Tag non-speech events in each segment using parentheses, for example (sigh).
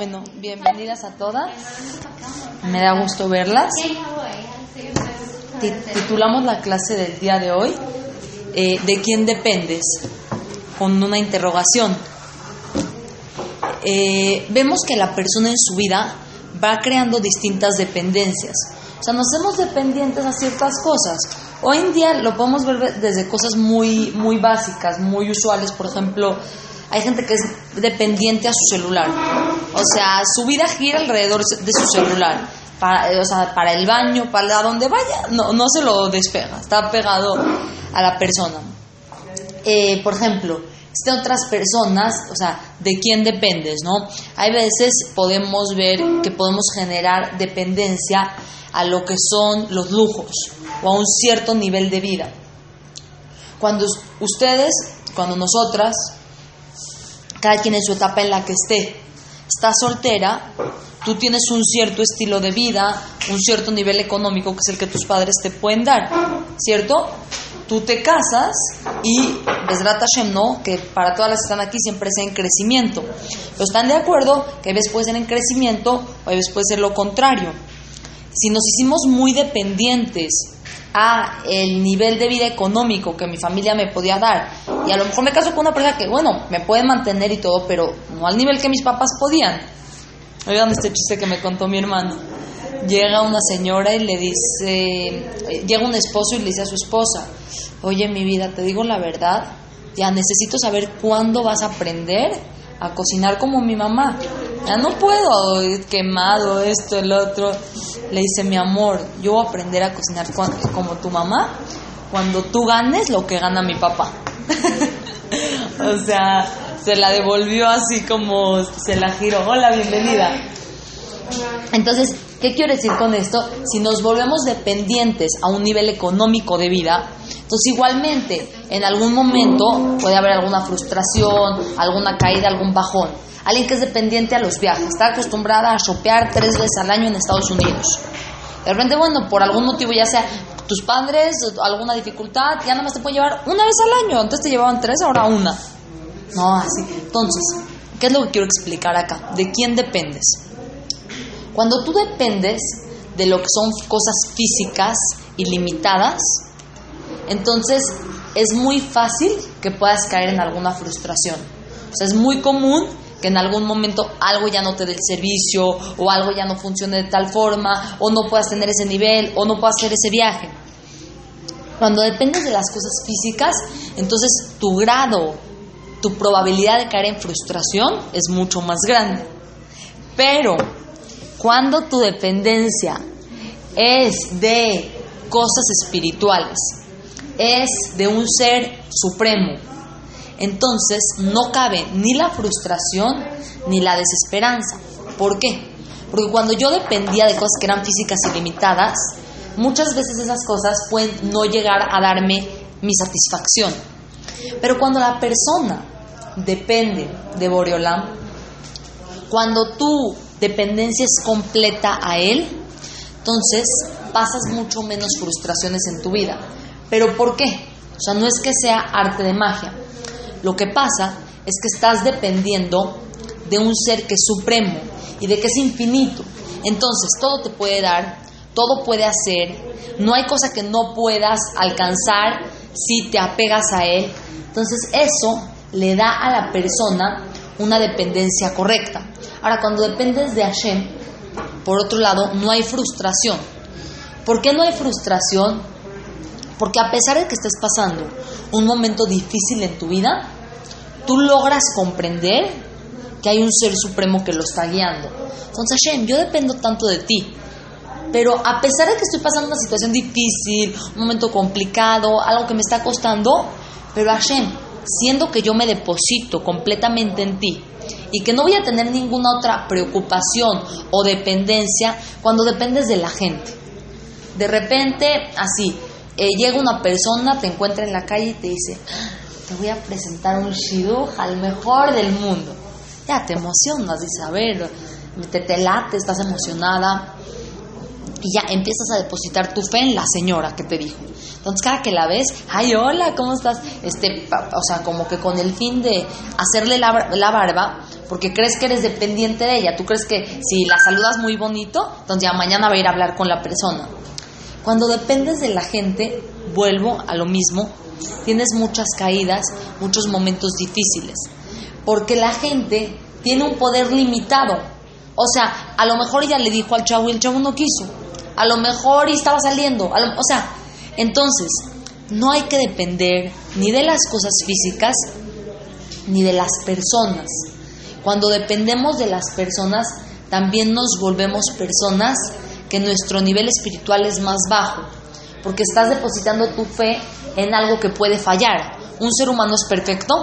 Bueno, bienvenidas a todas. Me da gusto verlas. Titulamos la clase del día de hoy eh, ¿De quién dependes? Con una interrogación. Eh, vemos que la persona en su vida va creando distintas dependencias. O sea, nos hacemos dependientes a ciertas cosas. Hoy en día lo podemos ver desde cosas muy, muy básicas, muy usuales. Por ejemplo, hay gente que es dependiente a su celular. O sea, su vida gira alrededor de su celular. Para, o sea, para el baño, para donde vaya, no, no se lo despega. Está pegado a la persona. Eh, por ejemplo, de otras personas, o sea, de quién dependes, ¿no? Hay veces podemos ver que podemos generar dependencia a lo que son los lujos o a un cierto nivel de vida. Cuando ustedes, cuando nosotras cada quien en su etapa en la que esté. Estás soltera, tú tienes un cierto estilo de vida, un cierto nivel económico que es el que tus padres te pueden dar, ¿cierto? Tú te casas y Besrat Hashem no, que para todas las que están aquí siempre sea en crecimiento. Pero están de acuerdo que a veces puede ser en crecimiento o a veces puede ser lo contrario. Si nos hicimos muy dependientes a el nivel de vida económico que mi familia me podía dar. Y a lo mejor me caso con una pareja que bueno me puede mantener y todo pero no al nivel que mis papás podían. Oigan este chiste que me contó mi hermano. Llega una señora y le dice llega un esposo y le dice a su esposa oye mi vida te digo la verdad ya necesito saber cuándo vas a aprender a cocinar como mi mamá ya no puedo, quemado, esto, el otro. Le dice, mi amor, yo voy a aprender a cocinar como tu mamá cuando tú ganes lo que gana mi papá. (laughs) o sea, se la devolvió así como se la giró. Hola, bienvenida. Entonces, ¿qué quiero decir con esto? Si nos volvemos dependientes a un nivel económico de vida, entonces igualmente en algún momento puede haber alguna frustración, alguna caída, algún bajón. Alguien que es dependiente a los viajes, está acostumbrada a shopear tres veces al año en Estados Unidos. De repente, bueno, por algún motivo, ya sea tus padres, alguna dificultad, ya nada más te puede llevar una vez al año. Antes te llevaban tres, ahora una. No, así. Entonces, ¿qué es lo que quiero explicar acá? ¿De quién dependes? Cuando tú dependes de lo que son cosas físicas ilimitadas, entonces es muy fácil que puedas caer en alguna frustración. O sea, es muy común que en algún momento algo ya no te dé el servicio o algo ya no funcione de tal forma o no puedas tener ese nivel o no puedas hacer ese viaje. Cuando dependes de las cosas físicas, entonces tu grado, tu probabilidad de caer en frustración es mucho más grande. Pero cuando tu dependencia es de cosas espirituales, es de un ser supremo, entonces no cabe ni la frustración ni la desesperanza. ¿Por qué? Porque cuando yo dependía de cosas que eran físicas y limitadas, muchas veces esas cosas pueden no llegar a darme mi satisfacción. Pero cuando la persona depende de Boreolam, cuando tu dependencia es completa a él, entonces pasas mucho menos frustraciones en tu vida. ¿Pero por qué? O sea, no es que sea arte de magia. Lo que pasa es que estás dependiendo de un ser que es supremo y de que es infinito. Entonces, todo te puede dar, todo puede hacer, no hay cosa que no puedas alcanzar si te apegas a él. Entonces, eso le da a la persona una dependencia correcta. Ahora, cuando dependes de Hashem, por otro lado, no hay frustración. ¿Por qué no hay frustración? Porque a pesar de que estés pasando un momento difícil en tu vida, tú logras comprender que hay un ser supremo que lo está guiando. Entonces, Hashem, yo dependo tanto de ti. Pero a pesar de que estoy pasando una situación difícil, un momento complicado, algo que me está costando, pero Hashem, siendo que yo me deposito completamente en ti y que no voy a tener ninguna otra preocupación o dependencia cuando dependes de la gente. De repente, así, eh, llega una persona, te encuentra en la calle y te dice, te voy a presentar un shidduch al mejor del mundo. Ya te emocionas, dice, a ver, te, te late, estás emocionada y ya empiezas a depositar tu fe en la señora que te dijo. Entonces cada que la ves, ay, hola, ¿cómo estás? Este, o sea, como que con el fin de hacerle la, la barba, porque crees que eres dependiente de ella. Tú crees que si la saludas muy bonito, entonces ya mañana va a ir a hablar con la persona. Cuando dependes de la gente, vuelvo a lo mismo, tienes muchas caídas, muchos momentos difíciles, porque la gente tiene un poder limitado. O sea, a lo mejor ella le dijo al chavo y el chavo no quiso. A lo mejor estaba saliendo. o sea, entonces, no hay que depender ni de las cosas físicas ni de las personas. Cuando dependemos de las personas, también nos volvemos personas que nuestro nivel espiritual es más bajo, porque estás depositando tu fe en algo que puede fallar. ¿Un ser humano es perfecto?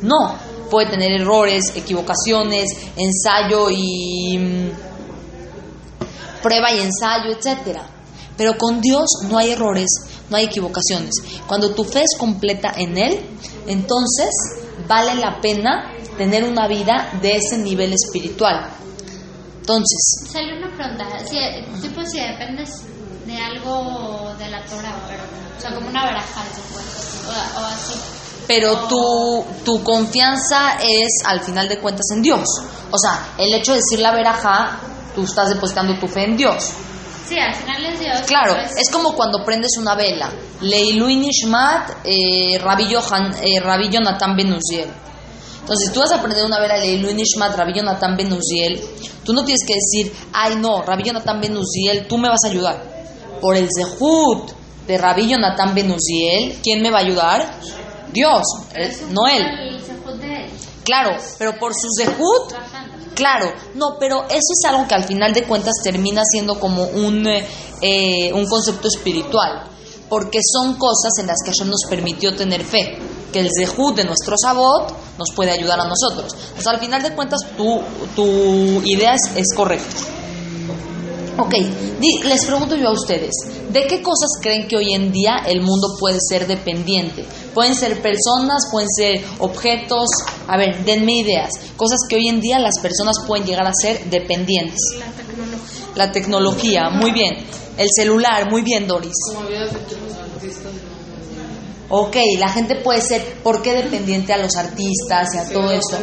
No, puede tener errores, equivocaciones, ensayo y mm, prueba y ensayo, etcétera. Pero con Dios no hay errores, no hay equivocaciones. Cuando tu fe es completa en Él, entonces vale la pena tener una vida de ese nivel espiritual. Entonces. Sale una pregunta. Si, tipo, si dependes de algo de la Torah, pero, o sea, como una baraja, o, o así. Pero tu, tu confianza es, al final de cuentas, en Dios. O sea, el hecho de decir la veraja, tú estás depositando tu fe en Dios. Sí, al final es Dios. Claro, es como cuando prendes una vela. Leilu Nishmat, eh, Rabbi, Johan, eh, Rabbi Jonathan Benuziel. Entonces, tú vas a prender una vela Leilu Nishmat, Rabbi Jonathan Benuziel. Tú no tienes que decir, ay no, Rabbi Jonathan Benuziel, tú me vas a ayudar. Por el Zehut de Rabbi Jonathan Benuziel, ¿quién me va a ayudar? Dios, no él. Claro, pero por su Zehut Claro, no, pero eso es algo que al final de cuentas termina siendo como un, eh, un concepto espiritual, porque son cosas en las que Hashem nos permitió tener fe, que el zehut de nuestro sabot nos puede ayudar a nosotros. Entonces, al final de cuentas, tu, tu idea es, es correcta. Ok, les pregunto yo a ustedes, ¿de qué cosas creen que hoy en día el mundo puede ser dependiente? Pueden ser personas, pueden ser objetos. A ver, denme ideas. Cosas que hoy en día las personas pueden llegar a ser dependientes. La tecnología. La tecnología, muy bien. El celular, muy bien, Doris. Ok, la gente puede ser, ¿por qué dependiente a los artistas y a todo eso?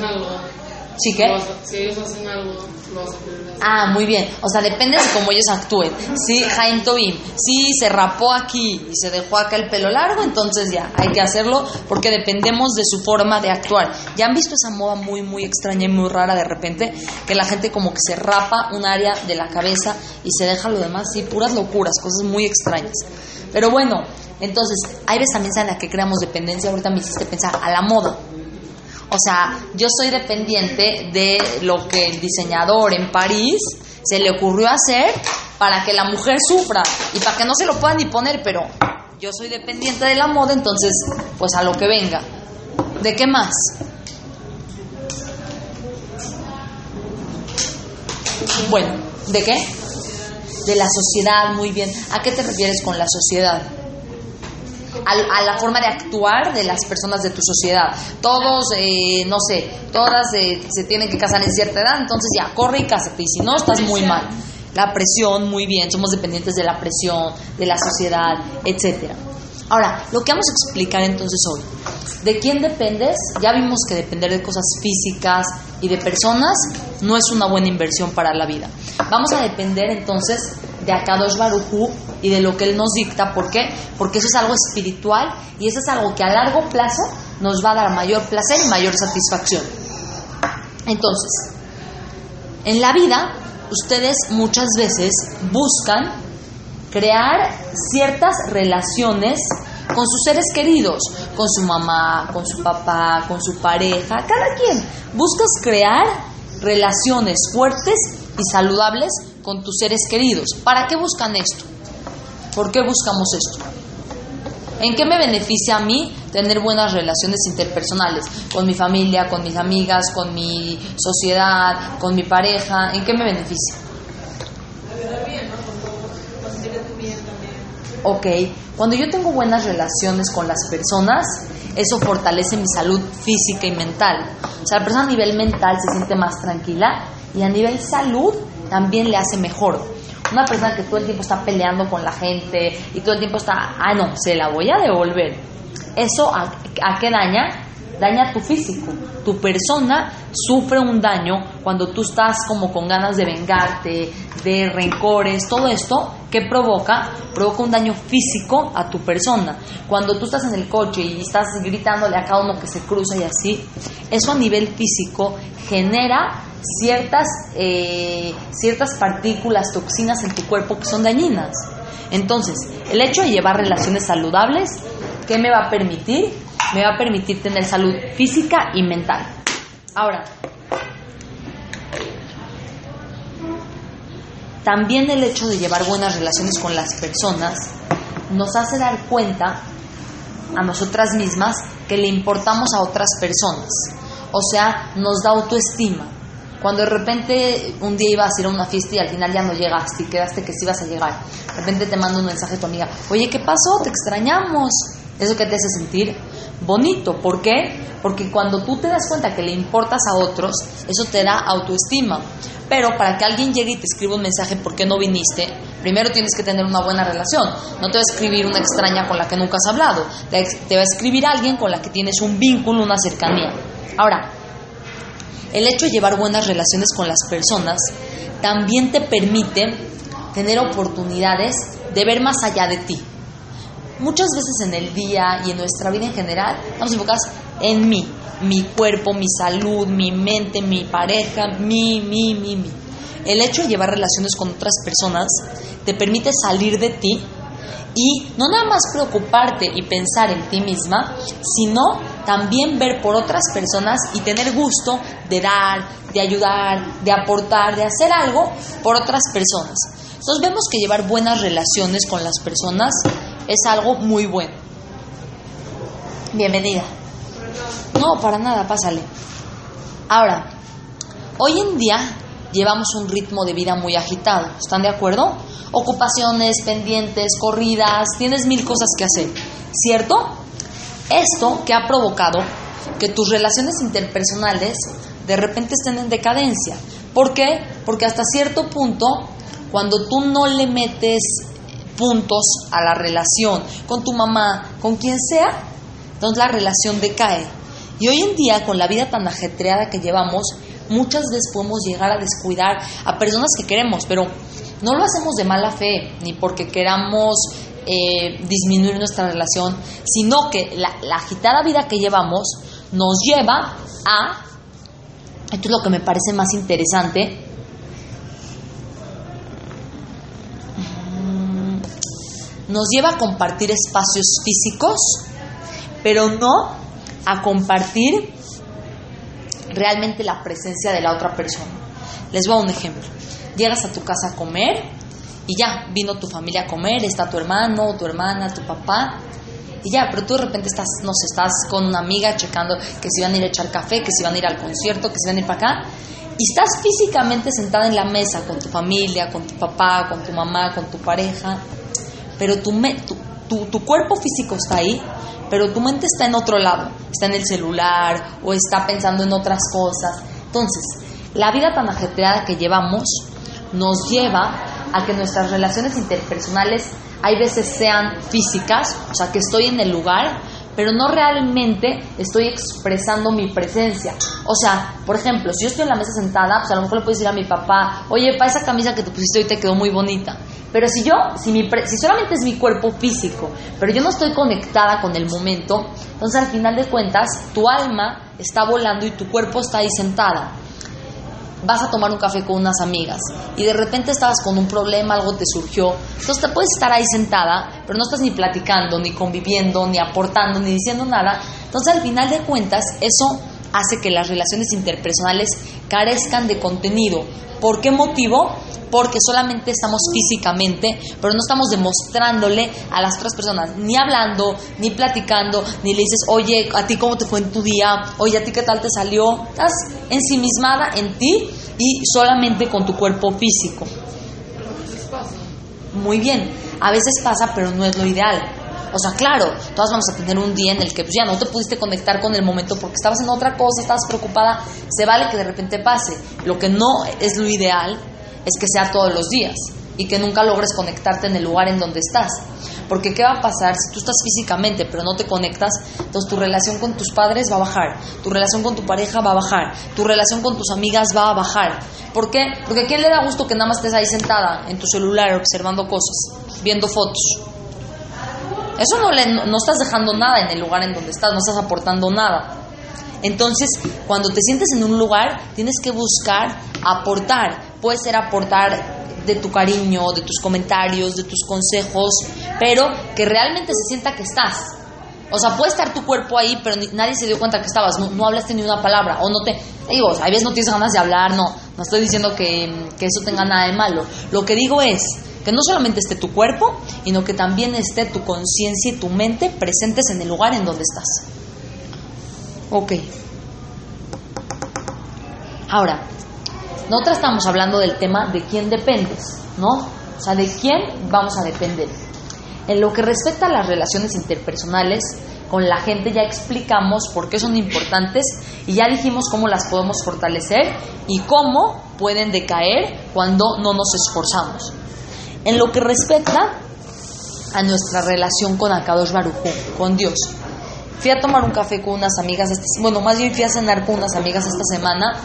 ¿Sí qué? Si ellos hacen algo, lo hacen Ah, muy bien. O sea, depende de cómo ellos actúen. Sí, Jaime Tobin, si se rapó aquí y se dejó acá el pelo largo, entonces ya, hay que hacerlo porque dependemos de su forma de actuar. ¿Ya han visto esa moda muy, muy extraña y muy rara de repente? Que la gente como que se rapa un área de la cabeza y se deja lo demás, sí, puras locuras, cosas muy extrañas. Pero bueno, entonces, hay veces también en la que creamos dependencia, ahorita me hiciste pensar, a la moda. O sea, yo soy dependiente de lo que el diseñador en París se le ocurrió hacer para que la mujer sufra y para que no se lo puedan ni poner, pero yo soy dependiente de la moda, entonces, pues a lo que venga. ¿De qué más? Bueno, ¿de qué? De la sociedad, muy bien. ¿A qué te refieres con la sociedad? a, la forma de actuar de las personas de tu sociedad. Todos, eh, no sé, todas eh, se tienen que casar en cierta edad, entonces ya, corre y cásate, y si no, estás muy mal. La presión, muy bien, somos dependientes de la presión, de la sociedad, etcétera. Ahora, lo que vamos a explicar entonces hoy, ¿de quién dependes? Ya vimos que depender de cosas físicas y de personas no es una buena inversión para la vida. Vamos a depender entonces de Akadosh Barujú y de lo que Él nos dicta. ¿Por qué? Porque eso es algo espiritual y eso es algo que a largo plazo nos va a dar mayor placer y mayor satisfacción. Entonces, en la vida, ustedes muchas veces buscan crear ciertas relaciones con sus seres queridos, con su mamá, con su papá, con su pareja, cada quien. Buscas crear relaciones fuertes y saludables con tus seres queridos. ¿Para qué buscan esto? ¿Por qué buscamos esto? ¿En qué me beneficia a mí tener buenas relaciones interpersonales con mi familia, con mis amigas, con mi sociedad, con mi pareja? ¿En qué me beneficia? Ok, cuando yo tengo buenas relaciones con las personas, eso fortalece mi salud física y mental. O sea, la persona a nivel mental se siente más tranquila y a nivel salud también le hace mejor. Una persona que todo el tiempo está peleando con la gente y todo el tiempo está, ah, no, se la voy a devolver. ¿Eso a, qué daña? Daña tu físico. Tu persona sufre un daño cuando tú estás como con ganas de vengarte, de rencores, todo esto, ¿qué provoca? Provoca un daño físico a tu persona. Cuando tú estás en el coche y estás gritándole a cada uno que se cruza y así, eso a nivel físico genera ciertas, eh, ciertas partículas, toxinas en tu cuerpo que son dañinas. Entonces, el hecho de llevar relaciones saludables, ¿qué me va a permitir? Me va a permitir tener salud física y mental. Ahora, también el hecho de llevar buenas relaciones con las personas nos hace dar cuenta a nosotras mismas que le importamos a otras personas. O sea, nos da autoestima. Cuando de repente un día ibas a ir a una fiesta y al final ya no llegaste y quedaste que sí ibas a llegar, de repente te manda un mensaje tu amiga, oye, ¿qué pasó? Te extrañamos. Eso que te hace sentir bonito. ¿Por qué? Porque cuando tú te das cuenta que le importas a otros, eso te da autoestima. Pero para que alguien llegue y te escriba un mensaje, ¿por qué no viniste? Primero tienes que tener una buena relación. No te va a escribir una extraña con la que nunca has hablado. Te va a escribir alguien con la que tienes un vínculo, una cercanía. Ahora, el hecho de llevar buenas relaciones con las personas también te permite tener oportunidades de ver más allá de ti. Muchas veces en el día y en nuestra vida en general estamos enfocados en mí, mi cuerpo, mi salud, mi mente, mi pareja, mi, mi, mi, mi. El hecho de llevar relaciones con otras personas te permite salir de ti y no nada más preocuparte y pensar en ti misma, sino también ver por otras personas y tener gusto de dar, de ayudar, de aportar, de hacer algo por otras personas. Entonces vemos que llevar buenas relaciones con las personas es algo muy bueno. Bienvenida. No, para nada, pásale. Ahora, hoy en día llevamos un ritmo de vida muy agitado. ¿Están de acuerdo? Ocupaciones, pendientes, corridas, tienes mil cosas que hacer. ¿Cierto? Esto que ha provocado que tus relaciones interpersonales de repente estén en decadencia. ¿Por qué? Porque hasta cierto punto, cuando tú no le metes puntos a la relación con tu mamá, con quien sea, entonces la relación decae. Y hoy en día, con la vida tan ajetreada que llevamos, muchas veces podemos llegar a descuidar a personas que queremos, pero no lo hacemos de mala fe, ni porque queramos eh, disminuir nuestra relación, sino que la, la agitada vida que llevamos nos lleva a, esto es lo que me parece más interesante, nos lleva a compartir espacios físicos, pero no a compartir realmente la presencia de la otra persona. Les voy a un ejemplo. Llegas a tu casa a comer y ya, vino tu familia a comer, está tu hermano, tu hermana, tu papá, y ya, pero tú de repente estás, no sé, estás con una amiga checando que si van a ir a echar café, que si van a ir al concierto, que si van a ir para acá, y estás físicamente sentada en la mesa con tu familia, con tu papá, con tu mamá, con tu pareja, pero tu, tu, tu, cuerpo físico está ahí, pero tu mente está en otro lado, está en el celular o está pensando en otras cosas. Entonces, la vida tan ajetreada que llevamos nos lleva a que nuestras relaciones interpersonales hay veces sean físicas, o sea, que estoy en el lugar, pero no realmente estoy expresando mi presencia. O sea, por ejemplo, si yo estoy en la mesa sentada, pues a lo mejor le puedo decir a mi papá, oye, pa, esa camisa que te pusiste hoy te quedó muy bonita. Pero si yo, si, mi si solamente es mi cuerpo físico, pero yo no estoy conectada con el momento, entonces al final de cuentas tu alma está volando y tu cuerpo está ahí sentada. Vas a tomar un café con unas amigas y de repente estabas con un problema, algo te surgió. Entonces te puedes estar ahí sentada, pero no estás ni platicando, ni conviviendo, ni aportando, ni diciendo nada. Entonces al final de cuentas eso hace que las relaciones interpersonales carezcan de contenido. ¿Por qué motivo? porque solamente estamos físicamente, pero no estamos demostrándole a las otras personas, ni hablando, ni platicando, ni le dices, oye, a ti cómo te fue en tu día, oye, a ti qué tal te salió. Estás ensimismada en ti y solamente con tu cuerpo físico. Muy bien, a veces pasa, pero no es lo ideal. O sea, claro, todas vamos a tener un día en el que pues, ya no te pudiste conectar con el momento porque estabas en otra cosa, estabas preocupada. Se vale que de repente pase. Lo que no es lo ideal es que sea todos los días y que nunca logres conectarte en el lugar en donde estás. Porque ¿qué va a pasar si tú estás físicamente pero no te conectas? Entonces tu relación con tus padres va a bajar, tu relación con tu pareja va a bajar, tu relación con tus amigas va a bajar. ¿Por qué? Porque ¿a quién le da gusto que nada más estés ahí sentada en tu celular observando cosas, viendo fotos? Eso no, le, no estás dejando nada en el lugar en donde estás, no estás aportando nada. Entonces, cuando te sientes en un lugar, tienes que buscar aportar. Puede ser aportar de tu cariño, de tus comentarios, de tus consejos, pero que realmente se sienta que estás. O sea, puede estar tu cuerpo ahí, pero nadie se dio cuenta que estabas, no, hablaste ni una palabra, o no te... Digo, a veces no tienes ganas de hablar, no, no estoy diciendo que, que eso tenga nada de malo. Lo que digo es que no solamente esté tu cuerpo, sino que también esté tu conciencia y tu mente presentes en el lugar en donde estás. Ok. Ahora, nosotras estamos hablando del tema de quién dependes, ¿no? O sea, de quién vamos a depender. En lo que respecta a las relaciones interpersonales, con la gente ya explicamos por qué son importantes y ya dijimos cómo las podemos fortalecer y cómo pueden decaer cuando no nos esforzamos. En lo que respecta a nuestra relación con Akadosh Baruj con Dios. Fui a tomar un café con unas amigas, bueno, más bien fui a cenar con unas amigas esta semana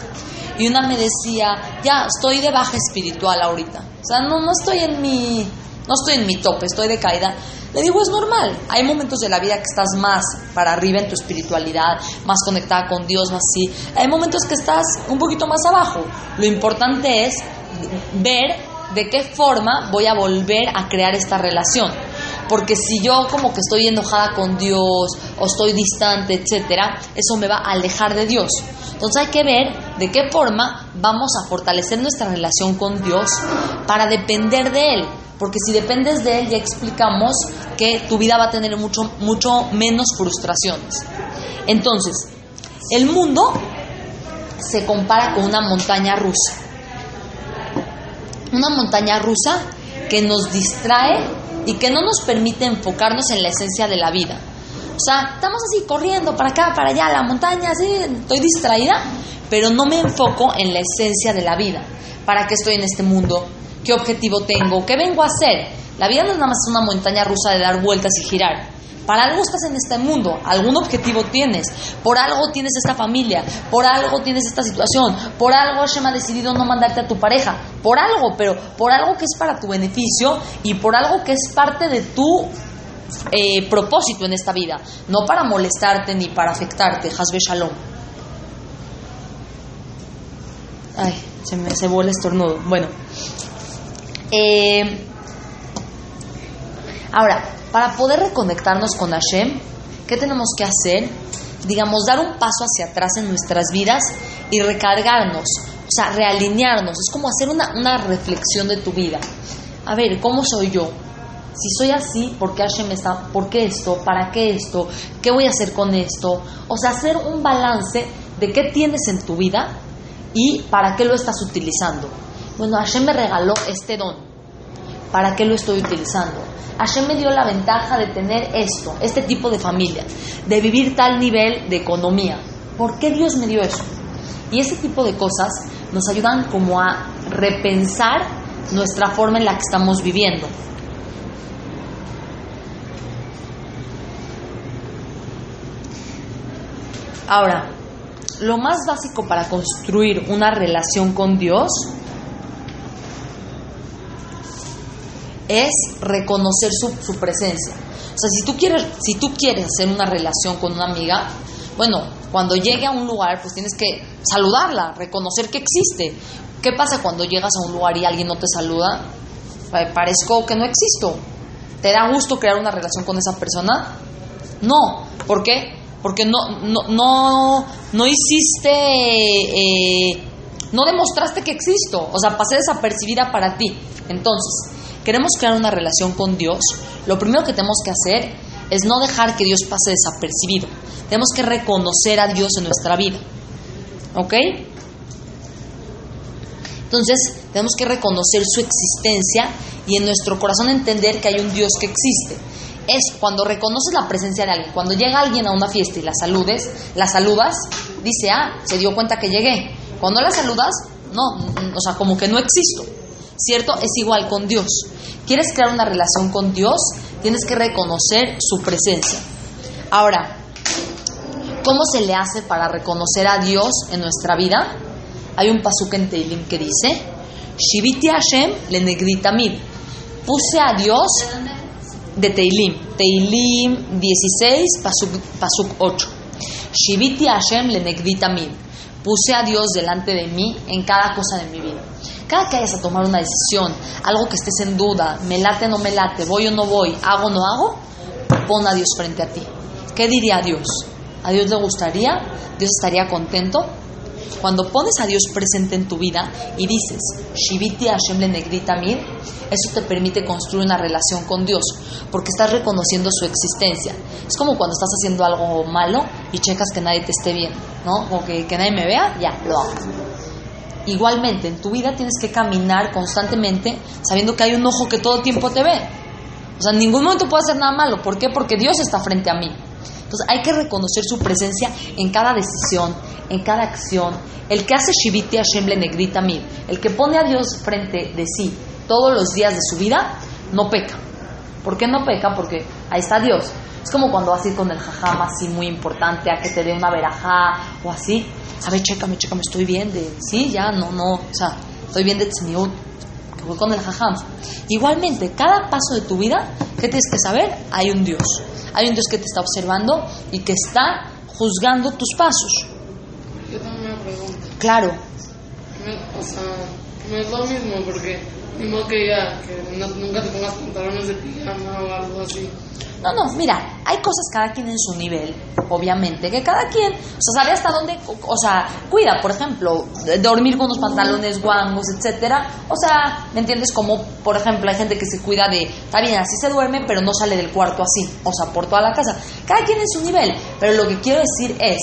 y una me decía, ya, estoy de baja espiritual ahorita. O sea, no, no estoy en mi, no estoy en mi tope, estoy de caída. Le digo, es normal. Hay momentos de la vida que estás más para arriba en tu espiritualidad, más conectada con Dios, más así. Hay momentos que estás un poquito más abajo. Lo importante es ver de qué forma voy a volver a crear esta relación. Porque si yo como que estoy enojada con Dios o estoy distante, etcétera, eso me va a alejar de Dios. Entonces hay que ver de qué forma vamos a fortalecer nuestra relación con Dios para depender de Él. Porque si dependes de Él, ya explicamos que tu vida va a tener mucho, mucho menos frustraciones. Entonces, el mundo se compara con una montaña rusa. Una montaña rusa que nos distrae y que no nos permite enfocarnos en la esencia de la vida. O sea, estamos así corriendo para acá, para allá, la montaña, así, estoy distraída, pero no me enfoco en la esencia de la vida. ¿Para qué estoy en este mundo? ¿Qué objetivo tengo? ¿Qué vengo a hacer? La vida no es nada más una montaña rusa de dar vueltas y girar. Para algo estás en este mundo, algún objetivo tienes, por algo tienes esta familia, por algo tienes esta situación, por algo Hashem ha decidido no mandarte a tu pareja, por algo, pero por algo que es para tu beneficio y por algo que es parte de tu eh, propósito en esta vida, no para molestarte ni para afectarte. Hasbe Shalom. Ay, se me se el estornudo. Bueno. Eh, ahora, para poder reconectarnos con Hashem, ¿qué tenemos que hacer? Digamos, dar un paso hacia atrás en nuestras vidas y recargarnos, o sea, realinearnos. Es como hacer una, reflexión de tu vida. A ver, ¿cómo soy yo? Si soy así, ¿por qué Hashem está? ¿Por qué esto? ¿Para qué esto? ¿Qué voy a hacer con esto? O sea, hacer un balance de qué tienes en tu vida y para qué lo estás utilizando. Bueno, Hashem me regaló este don. ¿Para qué lo estoy utilizando? Hashem me dio la ventaja de tener esto, este tipo de familia, de vivir tal nivel de economía. ¿Por qué Dios me dio eso? Y ese tipo de cosas nos ayudan como a repensar nuestra forma en la que estamos viviendo. Ahora, lo más básico para construir una relación con Dios es reconocer su, su, presencia. O sea, si tú, quieres, si tú quieres hacer una relación con una amiga, bueno, cuando llegue a un lugar, pues tienes que saludarla, reconocer que existe. ¿Qué pasa cuando llegas a un lugar y alguien no te saluda? Parezco que no existo. ¿Te da gusto crear una relación con esa persona? No. ¿Por qué? Porque no, no, no, no hiciste, eh, no demostraste que existo. O sea, pasé desapercibida para ti. Entonces, queremos crear una relación con Dios, lo primero que tenemos que hacer es no dejar que Dios pase desapercibido. Tenemos que reconocer a Dios en nuestra vida. ¿Ok? Entonces, tenemos que reconocer su existencia y en nuestro corazón entender que hay un Dios que existe. Es cuando reconoces la presencia de alguien, cuando llega alguien a una fiesta y la saludes, la saludas, dice, ah, se dio cuenta que llegué. Cuando la saludas, no, o sea, como que no existo. ¿Cierto? Es igual con Dios. ¿Quieres crear una relación con Dios? tienes que reconocer su presencia. Ahora, ¿cómo se le hace para reconocer a Dios en nuestra vida? Hay un pasuk en Teilim que dice, Shiviti Hashem le negritamid. Puse a Dios ¿De Teilim, Teilim 16, pasuk, pasuk 8. Shiviti Hashem le negritamid. Puse a Dios delante de mí en cada cosa de mi vida. Cada que vayas a tomar una decisión, algo que estés en duda, me late o no me late, voy o no voy, hago o no hago, pon a Dios frente a ti. ¿Qué diría Dios? ¿A Dios le gustaría? ¿Dios estaría contento? Cuando pones a Dios presente en tu vida y dices, Shiviti Hashem le negrita eso te permite construir una relación con Dios, porque estás reconociendo su existencia. Es como cuando estás haciendo algo malo y checas que nadie te esté viendo, ¿no? Que, que nadie me vea, ya, lo hago. Igualmente, en tu vida tienes que caminar constantemente sabiendo que hay un ojo que todo tiempo te ve. O sea, en ningún momento puedo hacer nada malo. ¿Por qué? Porque Dios está frente a mí. Entonces hay que reconocer su presencia en cada decisión, en cada acción. El que hace Shiviti Hashem le negrita mí, el que pone a Dios frente de sí todos los días de su vida, no peca. ¿Por qué no peca? Porque ahí está Dios. Es como cuando vas a ir con el jajam así muy importante a que te dé una verajá o así. A ver, chécame, chécame, estoy bien de... Sí, ya, no, no, o sea, estoy bien de tzniut, que voy con el jajam. Igualmente, cada paso de tu vida, ¿qué tienes que saber? Hay un Dios. Hay un Dios que te está observando y que está juzgando tus pasos. Yo tengo una pregunta. Claro, Me- o sea, no es lo mismo porque no-. No, mira, hay cosas cada quien en su nivel, obviamente, que cada quien, o sea, sabe hasta dónde, o, sea, cuida, por ejemplo, dormir con unos pantalones guangos, etcétera. O sea, ¿me entiendes? Como, por ejemplo, hay gente que se cuida de, está bien, así se duerme, pero no sale del cuarto así, o sea, por toda la casa. Cada quien en su nivel, pero lo que quiero decir es,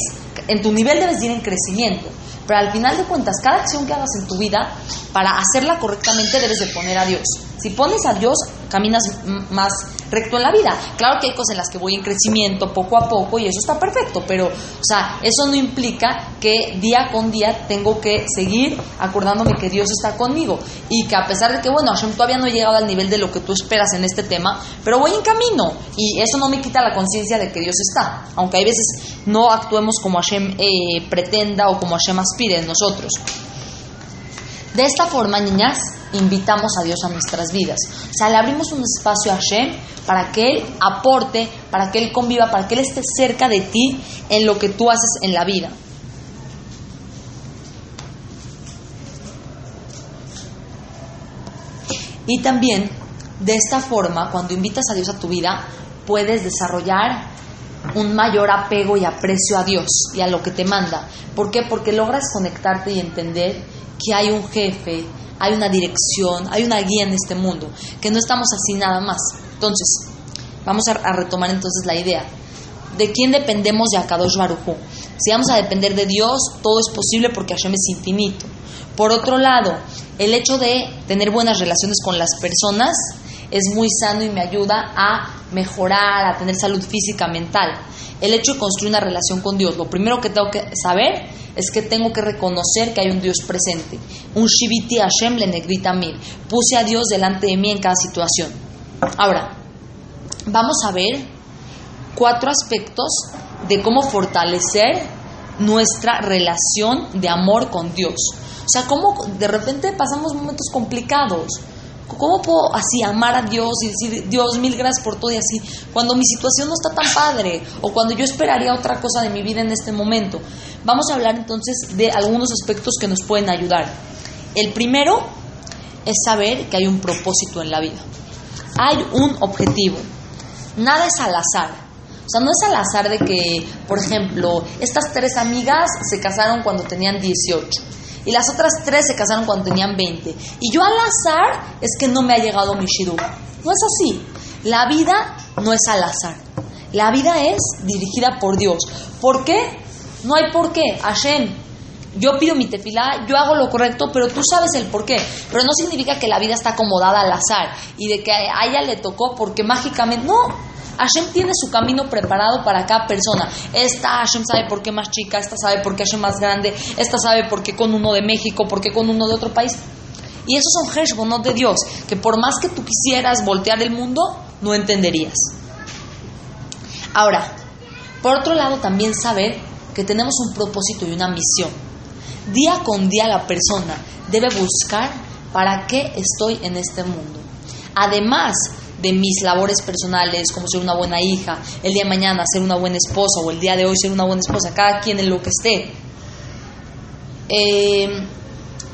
en tu nivel debes ir en crecimiento. Pero al final de cuentas, cada acción que hagas en tu vida, para hacerla correctamente debes de poner a Dios. Si pones a Dios, caminas más recto en la vida. Claro que hay cosas en las que voy en crecimiento poco a poco y eso está perfecto, pero, o sea, eso no implica que día con día tengo que seguir acordándome que Dios está conmigo y que a pesar de que, bueno, Hashem todavía no he llegado al nivel de lo que tú esperas en este tema, pero voy en camino y eso no me quita la conciencia de que Dios está, aunque hay veces no actuemos como Hashem eh, pretenda o como Hashem aspire en nosotros. De esta forma, niñas, invitamos a Dios a nuestras vidas. O sea, le abrimos un espacio a Hashem para que Él aporte, para que Él conviva, para que Él esté cerca de ti en lo que tú haces en la vida. Y también, de esta forma, cuando invitas a Dios a tu vida, puedes desarrollar un mayor apego y aprecio a Dios y a lo que te manda. ¿Por qué? Porque logras conectarte y entender que hay un jefe, hay una dirección, hay una guía en este mundo, que no estamos así nada más. Entonces, vamos a, retomar entonces la idea. ¿De quién dependemos de Akadosh Barujú? Si vamos a depender de Dios, todo es posible porque Hashem es infinito. Por otro lado, el hecho de tener buenas relaciones con las personas es muy sano y me ayuda a mejorar, a tener salud física, mental. El hecho de construir una relación con Dios, lo primero que tengo que saber es que tengo que reconocer que hay un Dios presente. Un Shiviti Hashem le negrita mil. Puse a Dios delante de mí en cada situación. Ahora, vamos a ver cuatro aspectos de cómo fortalecer nuestra relación de amor con Dios. O sea, cómo de repente pasamos momentos complicados. ¿Cómo puedo así amar a Dios y decir, Dios, mil gracias por todo y así, cuando mi situación no está tan padre o cuando yo esperaría otra cosa de mi vida en este momento? Vamos a hablar entonces de algunos aspectos que nos pueden ayudar. El primero es saber que hay un propósito en la vida. Hay un objetivo. Nada es al azar. O sea, no es al azar de que, por ejemplo, estas tres amigas se casaron cuando tenían 18 y las otras tres se casaron cuando tenían 20. Y yo al azar es que no me ha llegado mi shidduch. No es así. La vida no es al azar. La vida es dirigida por Dios. ¿Por qué? No hay por qué. Hashem, yo pido mi tefilá, yo hago lo correcto, pero tú sabes el por qué. Pero no significa que la vida está acomodada al azar y de que a ella le tocó porque mágicamente. No. Hashem tiene su camino preparado para cada persona. Esta Hashem sabe por qué más chica, esta sabe por qué Hashem más grande, esta sabe por qué con uno de México, por qué con uno de otro país. Y esos son Heshbonot de Dios, que por más que tú quisieras voltear el mundo, no entenderías. Ahora, por otro lado, también saber que tenemos un propósito y una misión. Día con día la persona debe buscar para qué estoy en este mundo. Además de mis labores personales, como ser una buena hija, el día de mañana ser una buena esposa o el día de hoy ser una buena esposa, cada quien en lo que esté. Eh,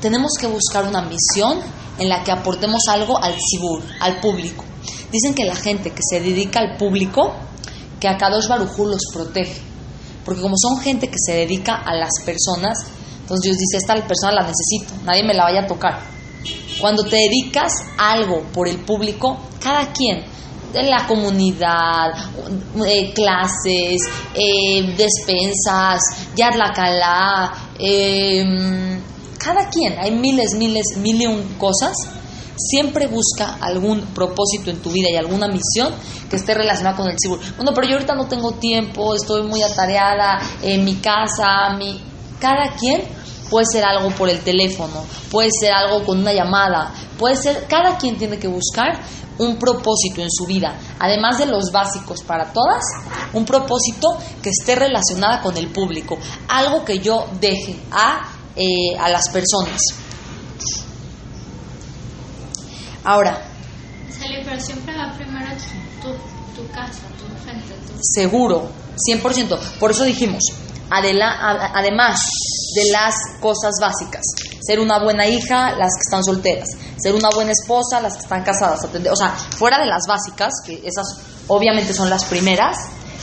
tenemos que buscar una misión en la que aportemos algo al cibur, al público. Dicen que la gente que se dedica al público, que a Kadosh Barujú los protege. Porque como son gente que se dedica a las personas, entonces Dios dice, esta persona la necesito, nadie me la vaya a tocar. Cuando te dedicas algo por el público, cada quien, de la comunidad, eh, clases, eh, despensas, la eh, cada quien, hay miles, miles, mil y cosas, siempre busca algún propósito en tu vida y alguna misión que esté relacionada con el seguro. Bueno, pero yo ahorita no tengo tiempo, estoy muy atareada en mi casa, mi... Cada quien puede ser algo por el teléfono, puede ser algo con una llamada, puede ser, cada quien tiene que buscar un propósito en su vida, además de los básicos para todas, un propósito que esté relacionada con el público, algo que yo deje a eh, a las personas. Ahora. pero siempre va primero tu, casa, tu gente. Seguro, 100%. Por eso dijimos, además de las cosas básicas, ser una buena hija, las que están solteras, ser una buena esposa, las que están casadas, o sea, fuera de las básicas, que esas obviamente son las primeras,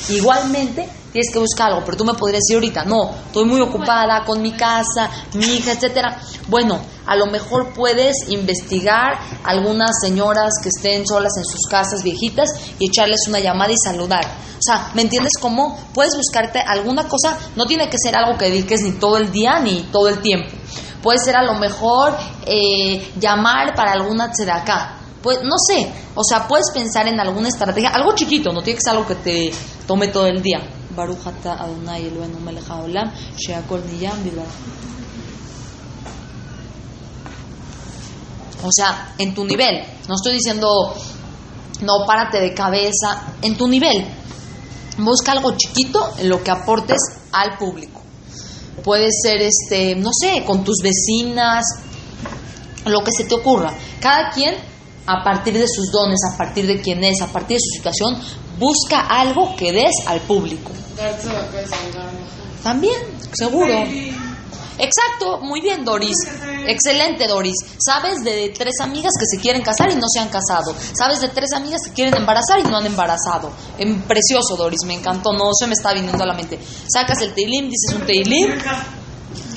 igualmente tienes que buscar algo, pero tú me podrías decir ahorita, no, estoy muy ocupada con mi casa, mi hija, etcétera. Bueno, a lo mejor puedes investigar algunas señoras que estén solas en sus casas viejitas y echarles una llamada y saludar. O sea, ¿me entiendes cómo? Puedes buscarte alguna cosa, no tiene que ser algo que dediques ni todo el día ni todo el tiempo. Puede ser a lo mejor eh, llamar para alguna acá Pues no sé, o sea, puedes pensar en alguna estrategia, algo chiquito, no tiene que ser algo que te tome todo el día. O sea, en tu nivel. No estoy diciendo, no, párate de cabeza. En tu nivel. Busca algo chiquito en lo que aportes al público. Puede ser, este, no sé, con tus vecinas, lo que se te ocurra. Cada quien, a partir de sus dones, a partir de quién es, a partir de su situación, busca algo que des al público. También, seguro. Exacto, muy bien Doris. Excelente Doris. Sabes de tres amigas que se quieren casar y no se han casado. Sabes de tres amigas que quieren embarazar y no han embarazado. Em, precioso Doris, me encantó, no se me está viniendo a la mente. Sacas el teilim, dices un teilim.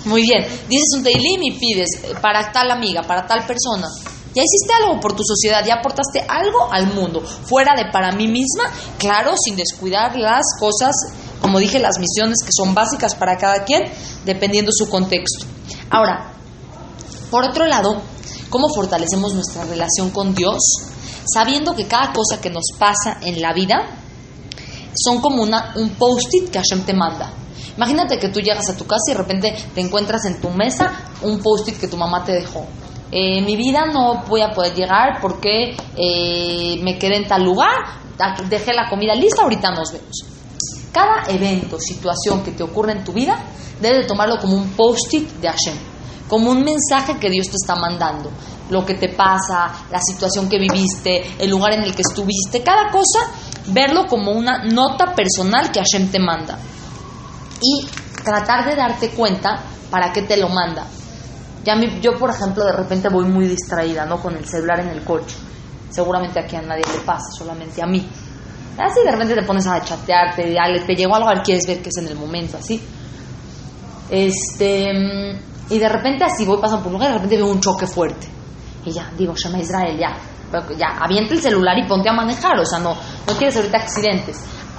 Muy bien, dices un teilim y pides eh, para tal amiga, para tal persona. Ya hiciste algo por tu sociedad, ya aportaste algo al mundo, fuera de para mí misma, claro, sin descuidar las cosas como dije, las misiones que son básicas para cada quien, dependiendo su contexto. Ahora, por otro lado, ¿cómo fortalecemos nuestra relación con Dios? Sabiendo que cada cosa que nos pasa en la vida son como una, un post-it que Hashem te manda. Imagínate que tú llegas a tu casa y de repente te encuentras en tu mesa un post-it que tu mamá te dejó. En mi vida no voy a poder llegar porque eh, me quedé en tal lugar, dejé la comida lista, ahorita nos vemos. Cada evento, situación que te ocurre en tu vida, debes de tomarlo como un post-it de Hashem, como un mensaje que Dios te está mandando. Lo que te pasa, la situación que viviste, el lugar en el que estuviste, cada cosa, verlo como una nota personal que Hashem te manda. Y tratar de darte cuenta para qué te lo manda. Yo, por ejemplo, de repente voy muy distraída, ¿no? Con el celular en el coche. Seguramente aquí a nadie le pasa, solamente a mí. Así de repente te pones a chatear, te, te llegó algo, quieres ver qué es en el momento, así. Este, y de repente así voy pasando por un lugar y de repente veo un choque fuerte. Y ya, digo, llama Israel, ya. Ya, avienta el celular y ponte a manejar, o sea, no, no quieres ahorita accidentes.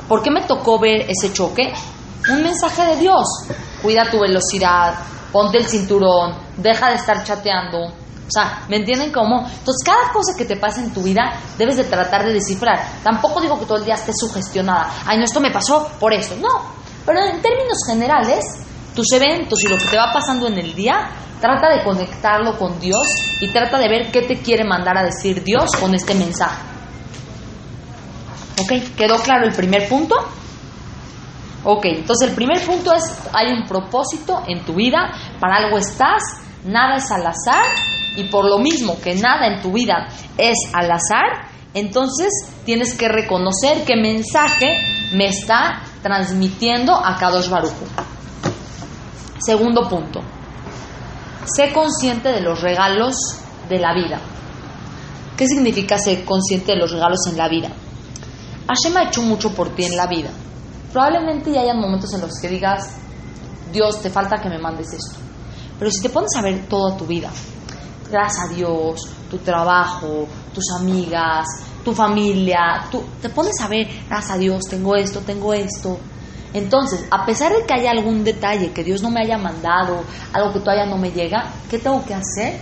¿Por qué me tocó ver ese choque? Un mensaje de Dios. Cuida tu velocidad, ponte el cinturón, deja de estar chateando, o sea, ¿me entienden cómo? Entonces, cada cosa que te pasa en tu vida debes de tratar de descifrar. Tampoco digo que todo el día estés sugestionada. Ay, no, esto me pasó por eso. No. Pero en términos generales, tus eventos y lo que te va pasando en el día, trata de conectarlo con Dios y trata de ver qué te quiere mandar a decir Dios con este mensaje. ¿Ok? ¿Quedó claro el primer punto? Ok, entonces el primer punto es, hay un propósito en tu vida, para algo estás, nada es al azar, y por lo mismo que nada en tu vida es al azar, entonces tienes que reconocer qué mensaje me está transmitiendo a Kadosh Baruch. Segundo punto, sé consciente de los regalos de la vida. ¿Qué significa ser consciente de los regalos en la vida? Hashem ha hecho mucho por ti en la vida. Probablemente ya hayan momentos en los que digas, Dios, te falta que me mandes esto. Pero si te pones a ver toda tu vida, gracias a Dios, tu trabajo, tus amigas, tu familia, tú te pones a ver, gracias a Dios, tengo esto, tengo esto. Entonces, a pesar de que haya algún detalle que Dios no me haya mandado, algo que todavía no me llega, ¿qué tengo que hacer?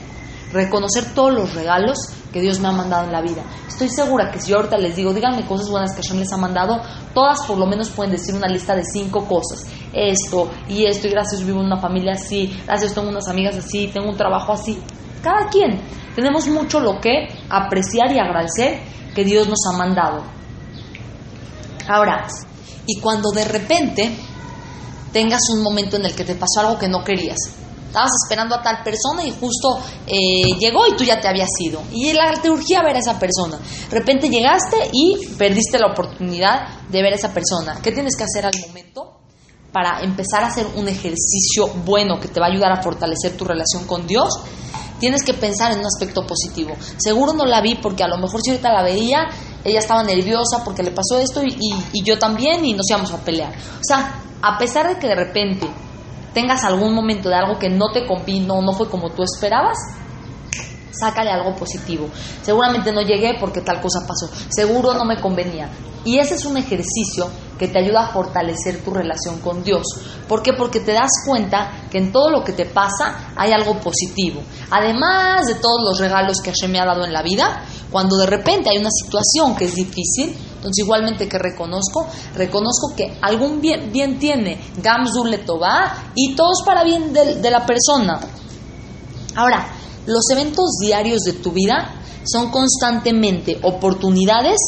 Reconocer todos los regalos que Dios me ha mandado en la vida. Estoy segura que si ahorita les digo, díganme cosas buenas que Hashem les ha mandado, todas por lo menos pueden decir una lista de cinco cosas. Esto y esto, y gracias vivo en una familia así, gracias tengo unas amigas así, tengo un trabajo así. Cada quien. Tenemos mucho lo que apreciar y agradecer que Dios nos ha mandado. Ahora, y cuando de repente tengas un momento en el que te pasó algo que no querías, estabas esperando a tal persona y justo eh, llegó y tú ya te habías ido. Y la urgía ver a esa persona. De repente llegaste y perdiste la oportunidad de ver a esa persona. ¿Qué tienes que hacer al momento? Para empezar a hacer un ejercicio bueno que te va a ayudar a fortalecer tu relación con Dios, tienes que pensar en un aspecto positivo. Seguro no la vi porque a lo mejor si ahorita la veía, ella estaba nerviosa porque le pasó esto y yo también y nos íbamos a pelear. O sea, a pesar de que de repente tengas algún momento de algo que no te convino, no fue como tú esperabas, sácale algo positivo. Seguramente no llegué porque tal cosa pasó. Seguro no me convenía. Y ese es un ejercicio que te ayuda a fortalecer tu relación con Dios. ¿Por qué? Porque te das cuenta que en todo lo que te pasa hay algo positivo. Además de todos los regalos que Hashem me ha dado en la vida, cuando de repente hay una situación que es difícil, entonces igualmente que reconozco, reconozco que algún bien, tiene, Gamzu va y todo es para bien de, de la persona. Ahora, los eventos diarios de tu vida son constantemente oportunidades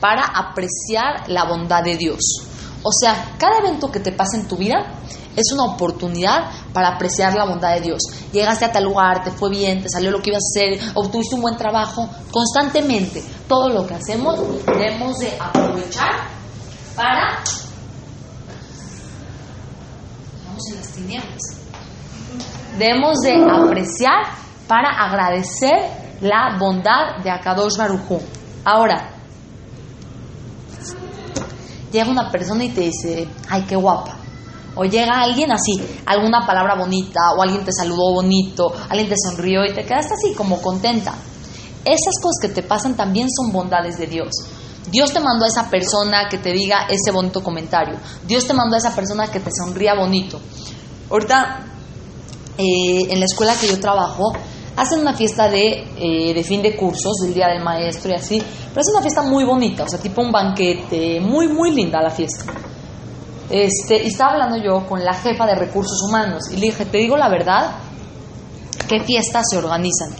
para apreciar la bondad de Dios. O sea, cada evento que te pasa en tu vida es una oportunidad para apreciar la bondad de Dios. Llegaste a tal lugar, te fue bien, te salió lo que ibas a hacer, obtuviste un buen trabajo. Constantemente, todo lo que hacemos debemos de aprovechar para... Vamos en las tinieblas. Debemos de apreciar para agradecer la bondad de Akadosh Barujú. Ahora, llega una persona y te dice, ay, qué guapa. O llega alguien así, alguna palabra bonita, o alguien te saludó bonito, alguien te sonrió y te quedaste así como contenta. Esas cosas que te pasan también son bondades de Dios. Dios te mandó a esa persona que te diga ese bonito comentario. Dios te mandó a esa persona que te sonría bonito. Ahorita, eh, en la escuela que yo trabajo, hacen una fiesta de, eh, de fin de cursos, del Día del Maestro y así, pero es una fiesta muy bonita, o sea, tipo un banquete, muy, muy linda la fiesta. Este, y estaba hablando yo con la jefa de recursos humanos y le dije, te digo la verdad, ¿qué fiestas se organizan?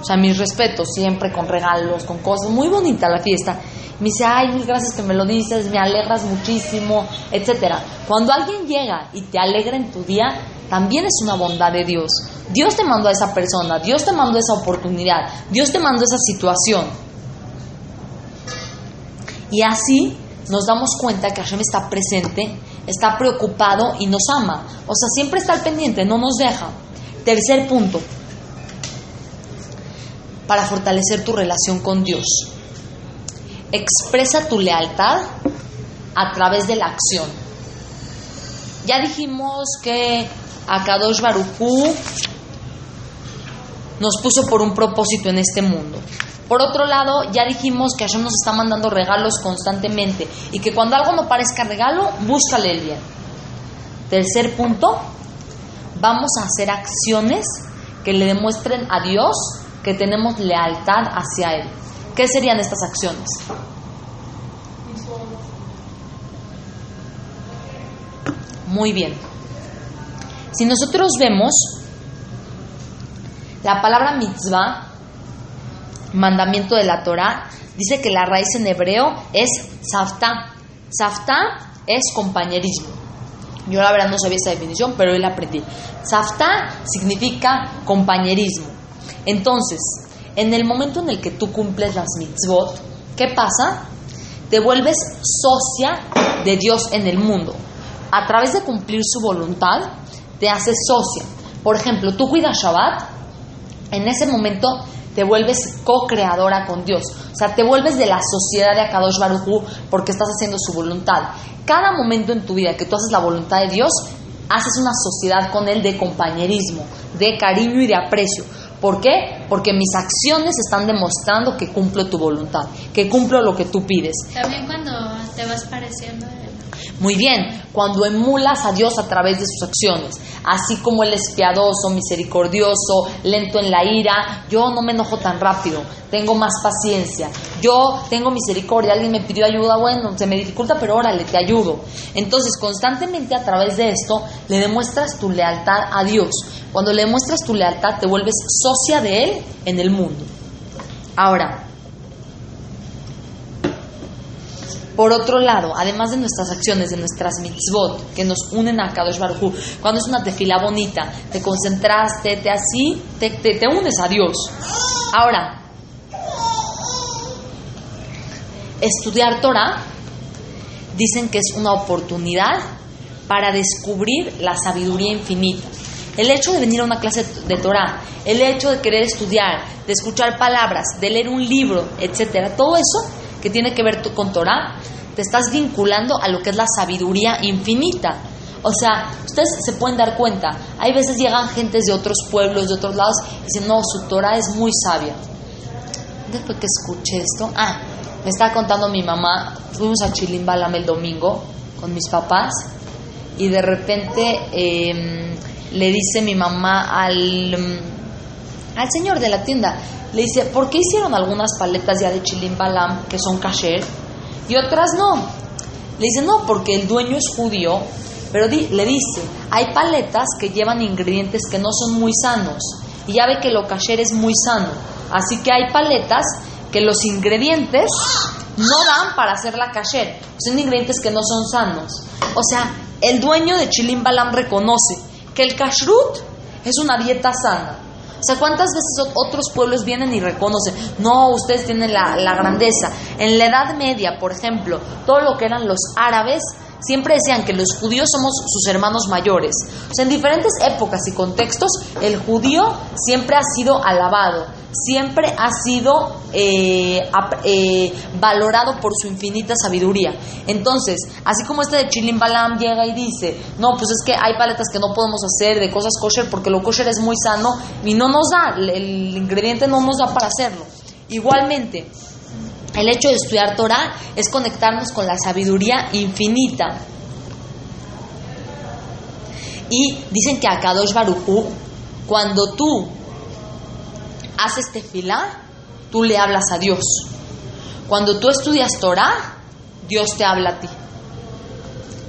O sea, mis respetos, siempre con regalos, con cosas, muy bonita la fiesta. Me dice, ay, mil gracias que me lo dices, me alegras muchísimo, etcétera. Cuando alguien llega y te alegra en tu día, también es una bondad de Dios. Dios te mandó a esa persona, Dios te mandó esa oportunidad, Dios te mandó esa situación. Y así nos damos cuenta que Hashem está presente, está preocupado y nos ama. O sea, siempre está al pendiente, no nos deja. Tercer punto, para fortalecer tu relación con Dios. Expresa tu lealtad a través de la acción. Ya dijimos que Akadosh Baruchú nos puso por un propósito en este mundo. Por otro lado, ya dijimos que Hashem nos está mandando regalos constantemente y que cuando algo no parezca regalo, búscale el bien. Tercer punto, vamos a hacer acciones que le demuestren a Dios que tenemos lealtad hacia Él. ¿Qué serían estas acciones? Muy bien. Si nosotros vemos la palabra mitzvah, mandamiento de la Torah, dice que la raíz en hebreo es Saftá. Saftá es compañerismo. Yo la verdad no sabía esa definición, pero hoy la aprendí. Saftá significa compañerismo. Entonces, en el momento en el que tú cumples las mitzvot, ¿qué pasa? Te vuelves socia de Dios en el mundo. A través de cumplir su voluntad, te haces socia. Por ejemplo, tú cuidas Shabbat, en ese momento te vuelves co-creadora con Dios. O sea, te vuelves de la sociedad de Akadosh Baruj porque estás haciendo su voluntad. Cada momento en tu vida que tú haces la voluntad de Dios, haces una sociedad con Él de compañerismo, de cariño y de aprecio. ¿Por qué? Porque mis acciones están demostrando que cumplo tu voluntad, que cumplo lo que tú pides. También cuando te vas pareciendo muy bien, cuando emulas a Dios a través de sus acciones, así como Él es piadoso, misericordioso, lento en la ira, yo no me enojo tan rápido, tengo más paciencia, yo tengo misericordia, alguien me pidió ayuda, bueno, se me dificulta, pero órale, te ayudo. Entonces, constantemente a través de esto, le demuestras tu lealtad a Dios. Cuando le demuestras tu lealtad, te vuelves socia de Él en el mundo. Ahora, Por otro lado, además de nuestras acciones, de nuestras mitzvot que nos unen a Kadosh Baruj cuando es una tefila bonita, te concentraste, te así, te, te unes a Dios. Ahora, estudiar Torah dicen que es una oportunidad para descubrir la sabiduría infinita. El hecho de venir a una clase de Torah, el hecho de querer estudiar, de escuchar palabras, de leer un libro, etcétera, todo eso que tiene que ver con Torah, te estás vinculando a lo que es la sabiduría infinita. O sea, ustedes se pueden dar cuenta, hay veces llegan gentes de otros pueblos, de otros lados, y dicen, no, su Torah es muy sabia. Después que escuché esto, ah, me estaba contando mi mamá, fuimos a Chilimbalam el domingo con mis papás, y de repente em, le dice mi mamá al, al señor de la tienda, le dice, ¿por qué hicieron algunas paletas ya de chilim balam que son kasher y otras no? Le dice, no, porque el dueño es judío, pero le dice, hay paletas que llevan ingredientes que no son muy sanos y ya ve que lo kasher es muy sano, así que hay paletas que los ingredientes no dan para hacer la kasher, son ingredientes que no son sanos. O sea, el dueño de chilim balam reconoce que el kashrut es una dieta sana o sea, ¿cuántas veces otros pueblos vienen y reconocen, no, ustedes tienen la, grandeza? En la Edad Media, por ejemplo, todo lo que eran los árabes, siempre decían que los judíos somos sus hermanos mayores. O sea, en diferentes épocas y contextos, el judío siempre ha sido alabado, siempre ha sido eh, eh, valorado por su infinita sabiduría. Entonces, así como este de Chilim Balam llega y dice, no, pues es que hay paletas que no podemos hacer de cosas kosher porque lo kosher es muy sano y no nos da, el ingrediente no nos da para hacerlo. Igualmente, el hecho de estudiar Torah es conectarnos con la sabiduría infinita. Y dicen que a Kadosh Baruchu, cuando tú haces tefilá, tú le hablas a Dios. Cuando tú estudias Torah, Dios te habla a ti.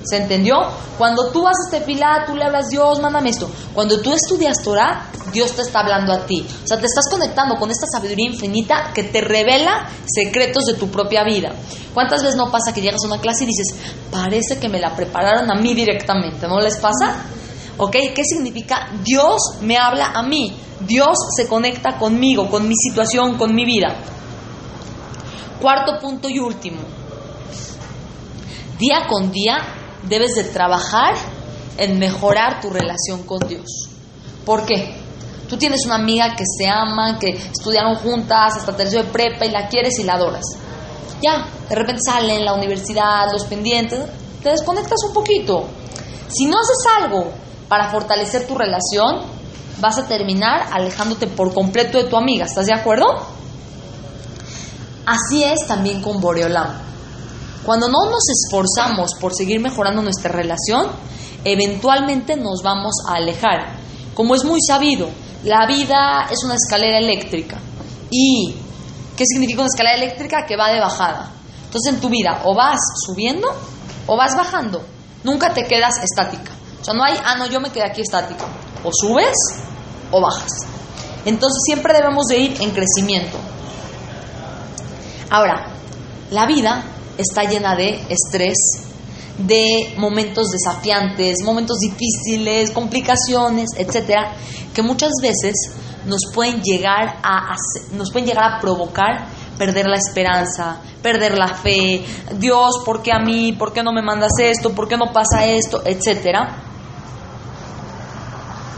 ¿Se entendió? Cuando tú haces tefilá, tú le hablas, Dios, mándame esto. Cuando tú estudias Torah, Dios te está hablando a ti. O sea, te estás conectando con esta sabiduría infinita que te revela secretos de tu propia vida. ¿Cuántas veces no pasa que llegas a una clase y dices, parece que me la prepararon a mí directamente? ¿No les pasa? ¿Ok? ¿Qué significa? Dios me habla a mí. Dios se conecta conmigo, con mi situación, con mi vida. Cuarto punto y último. Día con día debes de trabajar en mejorar tu relación con Dios. ¿Por qué? Tú tienes una amiga que se ama, que estudiaron juntas hasta tercero de prepa y la quieres y la adoras. Ya, de repente salen la universidad, los pendientes, te desconectas un poquito. Si no haces algo para fortalecer tu relación, vas a terminar alejándote por completo de tu amiga. ¿Estás de acuerdo? Así es también con Boreolam. Cuando no nos esforzamos por seguir mejorando nuestra relación, eventualmente nos vamos a alejar. Como es muy sabido, la vida es una escalera eléctrica. ¿Y qué significa una escalera eléctrica? Que va de bajada. Entonces en tu vida o vas subiendo o vas bajando. Nunca te quedas estática. O sea, no hay, ah, no, yo me quedé aquí estática. O subes o bajas. Entonces siempre debemos de ir en crecimiento. Ahora, la vida está llena de estrés, de momentos desafiantes, momentos difíciles, complicaciones, etcétera, que muchas veces nos pueden llegar a nos pueden llegar a provocar perder la esperanza, perder la fe, Dios, ¿por qué a mí? ¿Por qué no me mandas esto? ¿Por qué no pasa esto? etcétera.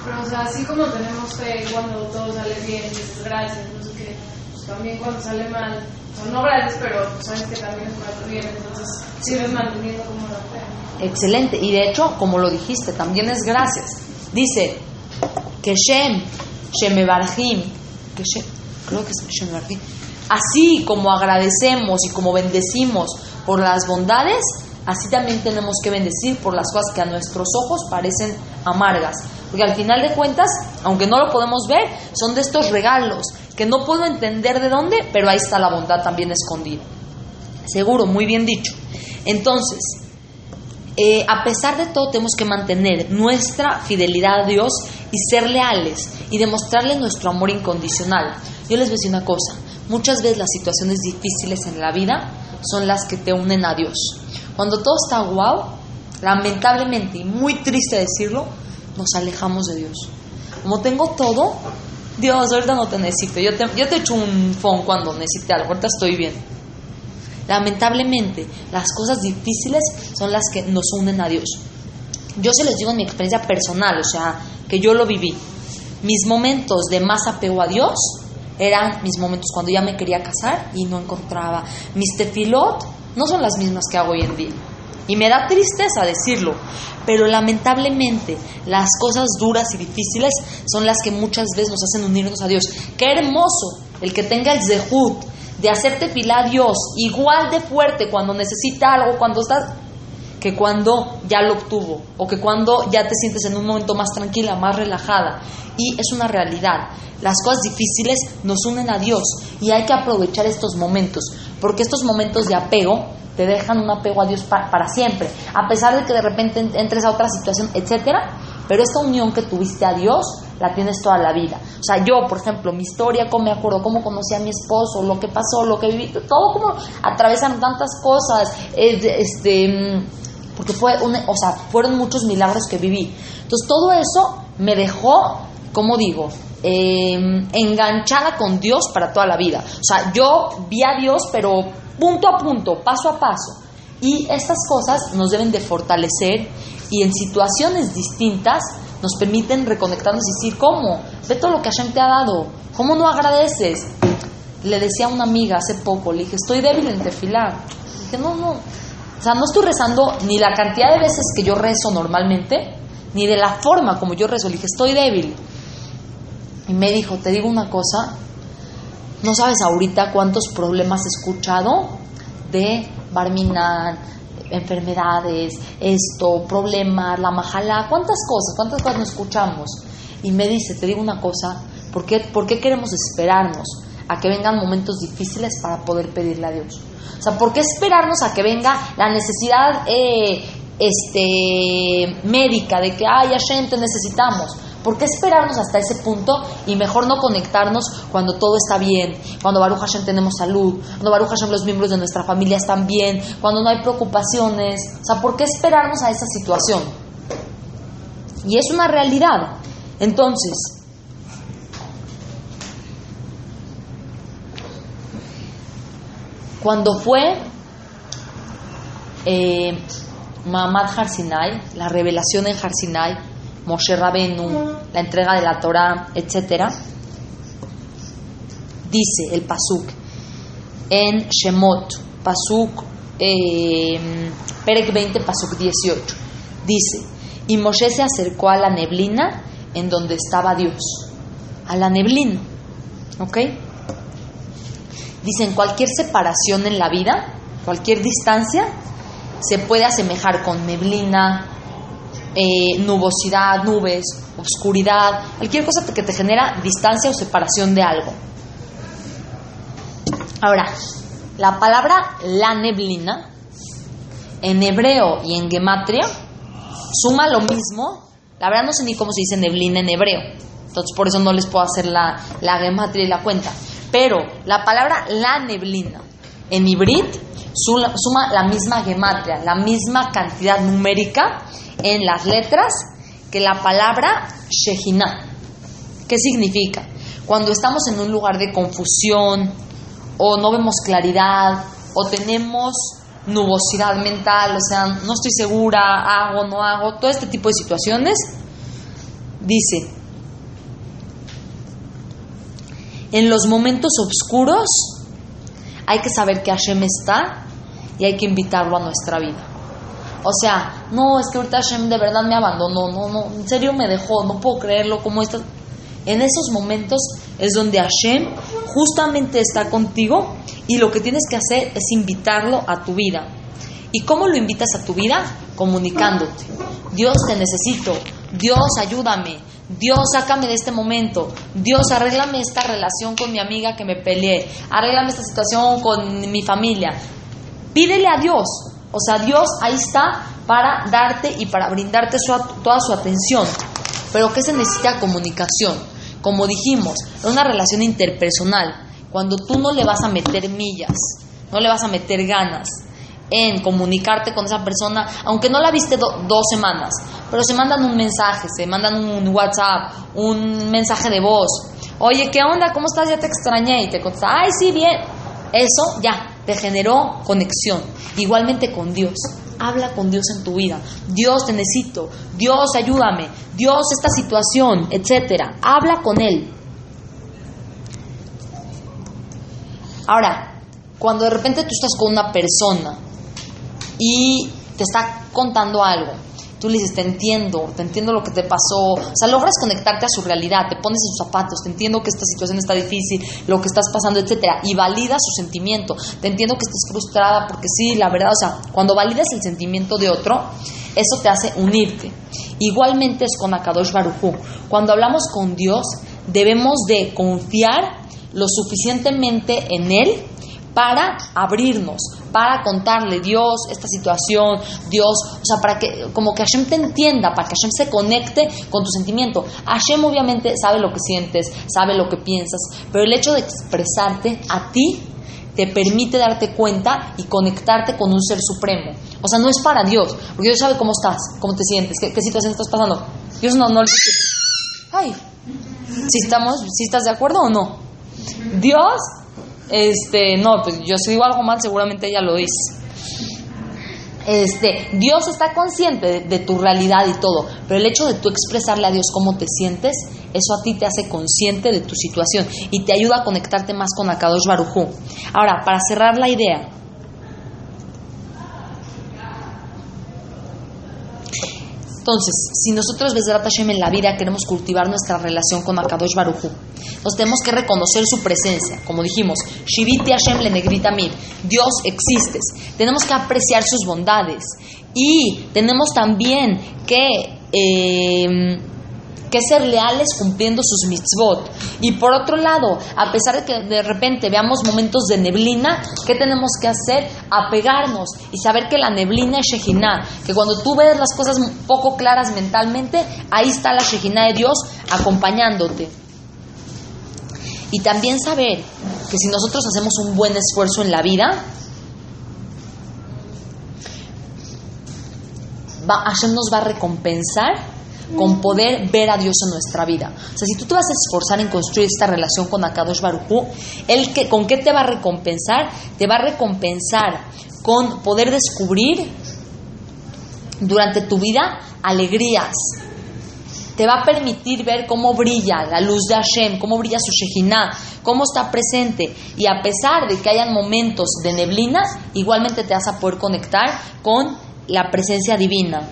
Pero o sea, así como tenemos fe cuando todo sale bien, dices gracias, no sé qué, pues también cuando sale mal, son no gracias, pero pues sabes que también es mal bien, entonces sigues manteniendo como la fe. Excelente, y de hecho, como lo dijiste, también es gracias. Dice que Shem, Shemebarjim, que Shem, creo que es Shemebarjim, así como agradecemos y como bendecimos por las bondades, así también tenemos que bendecir por las cosas que a nuestros ojos parecen amargas. Porque al final de cuentas, aunque no lo podemos ver, son de estos regalos que no puedo entender de dónde, pero ahí está la bondad también escondida. Seguro, muy bien dicho. Entonces, eh, a pesar de todo, tenemos que mantener nuestra fidelidad a Dios y ser leales y demostrarle nuestro amor incondicional. Yo les voy a decir una cosa, muchas veces las situaciones difíciles en la vida son las que te unen a Dios. Cuando todo está guau, lamentablemente y muy triste decirlo, nos alejamos de Dios. Como tengo todo, Dios, ahorita no te necesito. Yo te, yo te echo un phone cuando necesite algo, ahorita estoy bien. Lamentablemente, las cosas difíciles son las que nos unen a Dios. Yo se los digo en mi experiencia personal, o sea, que yo lo viví. Mis momentos de más apego a Dios eran mis momentos cuando ya me quería casar y no encontraba. Mis tefilot no son las mismas que hago hoy en día. Y me da tristeza decirlo, pero lamentablemente las cosas duras y difíciles son las que muchas veces nos hacen unirnos a Dios. Qué hermoso el que tenga el zehut de hacerte fila a Dios igual de fuerte cuando necesita algo, cuando estás, que cuando ya lo obtuvo o que cuando ya te sientes en un momento más tranquila, más relajada. Y es una realidad. Las cosas difíciles nos unen a Dios y hay que aprovechar estos momentos, porque estos momentos de apego te dejan un apego a Dios para, siempre, a pesar de que de repente entres a otra situación, etcétera, pero esta unión que tuviste a Dios la tienes toda la vida. O sea, yo, por ejemplo, mi historia, cómo me acuerdo, cómo conocí a mi esposo, lo que pasó, lo que viví, todo como atravesan tantas cosas, este, porque fue, o sea, fueron muchos milagros que viví. Entonces, todo eso me dejó, como digo, em, enganchada con Dios para toda la vida. O sea, yo vi a Dios, pero punto a punto, paso a paso. Y estas cosas nos deben de fortalecer y en situaciones distintas nos permiten reconectarnos y decir, ¿cómo? Ve todo lo que Hashem te ha dado. ¿Cómo no agradeces? Le decía a una amiga hace poco, le dije, estoy débil en tefilar. Le dije, no, no. O sea, no estoy rezando ni la cantidad de veces que yo rezo normalmente, ni de la forma como yo rezo. Le dije, estoy débil. Y me dijo, te digo una cosa, no sabes ahorita cuántos problemas he escuchado de Barminan, enfermedades, esto, problemas, la majala, cuántas cosas, cuántas cosas nos escuchamos. Y me dice, te digo una cosa, ¿por qué, ¿por qué queremos esperarnos a que vengan momentos difíciles para poder pedirle a Dios? O sea, ¿por qué esperarnos a que venga la necesidad eh, este, médica de que, ay, gente necesitamos? ¿Por qué esperarnos hasta ese punto y mejor no conectarnos cuando todo está bien? Cuando Baruch Hashem tenemos salud, cuando Baruch Hashem los miembros de nuestra familia están bien, cuando no hay preocupaciones. O sea, ¿por qué esperarnos a esa situación? Y es una realidad. Entonces, cuando fue eh, Mamad Harsinai, la revelación en Harsinai, Moshe Rabenu, la entrega de la Torah, etc. Dice el Pasuk en Shemot, Pasuk, eh, Perek 20, Pasuk 18. Dice, y Moshe se acercó a la neblina en donde estaba Dios. A la neblina. ¿Ok? Dicen, cualquier separación en la vida, cualquier distancia, se puede asemejar con neblina, eh, nubosidad, nubes, oscuridad, cualquier cosa que te genera distancia o separación de algo. Ahora, la palabra la neblina, en hebreo y en gematria, suma lo mismo. La verdad no sé ni cómo se dice neblina en hebreo. Entonces por eso no les puedo hacer la, la gematria y la cuenta. Pero la palabra la neblina en hibrid suma la misma gematria, la misma cantidad numérica en las letras que la palabra Shejina. ¿Qué significa? Cuando estamos en un lugar de confusión o no vemos claridad o tenemos nubosidad mental, o sea, no estoy segura, hago, no hago, todo este tipo de situaciones, dice, en los momentos oscuros hay que saber que Hashem está y hay que invitarlo a nuestra vida. O sea, no, es que ahorita Hashem de verdad me abandonó, no, no, en serio me dejó, no puedo creerlo, como está. En esos momentos es donde Hashem justamente está contigo y lo que tienes que hacer es invitarlo a tu vida. ¿Y cómo lo invitas a tu vida? Comunicándote. Dios te necesito. Dios ayúdame. Dios sácame de este momento. Dios arréglame esta relación con mi amiga que me peleé. Arréglame esta situación con mi familia. Pídele a Dios. O sea, Dios ahí está para darte y para brindarte toda su atención. Pero ¿qué se necesita? Comunicación. Como dijimos, es una relación interpersonal. Cuando tú no le vas a meter millas, no le vas a meter ganas en comunicarte con esa persona, aunque no la viste dos semanas, pero se mandan un mensaje, se mandan un WhatsApp, un mensaje de voz. Oye, ¿qué onda? ¿Cómo estás? Ya te extrañé. Y te contesta, ay, sí, bien. Eso ya te generó conexión. Igualmente con Dios. Habla con Dios en tu vida. Dios te necesito. Dios ayúdame. Dios esta situación, etcétera. Habla con Él. Ahora, cuando de repente tú estás con una persona y te está contando algo, tú le dices, te entiendo, te entiendo lo que te pasó, o sea, logras conectarte a su realidad, te pones en sus zapatos, te entiendo que esta situación está difícil, lo que estás pasando, etcétera, y validas su sentimiento, te entiendo que estás frustrada porque sí, la verdad, o sea, cuando validas el sentimiento de otro, eso te hace unirte. Igualmente es con Akadosh Barujú. Cuando hablamos con Dios, debemos de confiar lo suficientemente en Él para abrirnos, para contarle Dios esta situación, Dios, o sea, para que como que Hashem te entienda, para que Hashem se conecte con tu sentimiento. Hashem obviamente sabe lo que sientes, sabe lo que piensas, pero el hecho de expresarte a ti te permite darte cuenta y conectarte con un ser supremo. O sea, no es para Dios, porque Dios sabe cómo estás, cómo te sientes, qué, situación estás pasando. Dios no, no ay, si estamos, si estás de acuerdo o no. Dios, este, no, pues yo si digo algo mal, seguramente ella lo dice. Este, Dios está consciente de, tu realidad y todo, pero el hecho de tú expresarle a Dios cómo te sientes, eso a ti te hace consciente de tu situación y te ayuda a conectarte más con Akadosh Barujú. Ahora, para cerrar la idea, Entonces, si nosotros desde Hashem en la vida queremos cultivar nuestra relación con Akadosh Baruchu, nos tenemos que reconocer su presencia. Como dijimos, Shiviti Hashem le negrita mil. Dios existe. Tenemos que apreciar sus bondades. Y tenemos también que eh, que ser leales cumpliendo sus mitzvot. Y por otro lado, a pesar de que de repente veamos momentos de neblina, ¿qué tenemos que hacer? Apegarnos y saber que la neblina es Shejinah, que cuando tú ves las cosas poco claras mentalmente, ahí está la Shejinah de Dios acompañándote. Y también saber que si nosotros hacemos un buen esfuerzo en la vida, Hashem nos va a recompensar con poder ver a Dios en nuestra vida. O sea, si tú te vas a esforzar en construir esta relación con Akadosh Baruj ¿el que, ¿con qué te va a recompensar? Te va a recompensar con poder descubrir durante tu vida alegrías. Te va a permitir ver cómo brilla la luz de Hashem, cómo brilla su Shejinah, cómo está presente. Y a pesar de que hayan momentos de neblina, igualmente te vas a poder conectar con la presencia divina.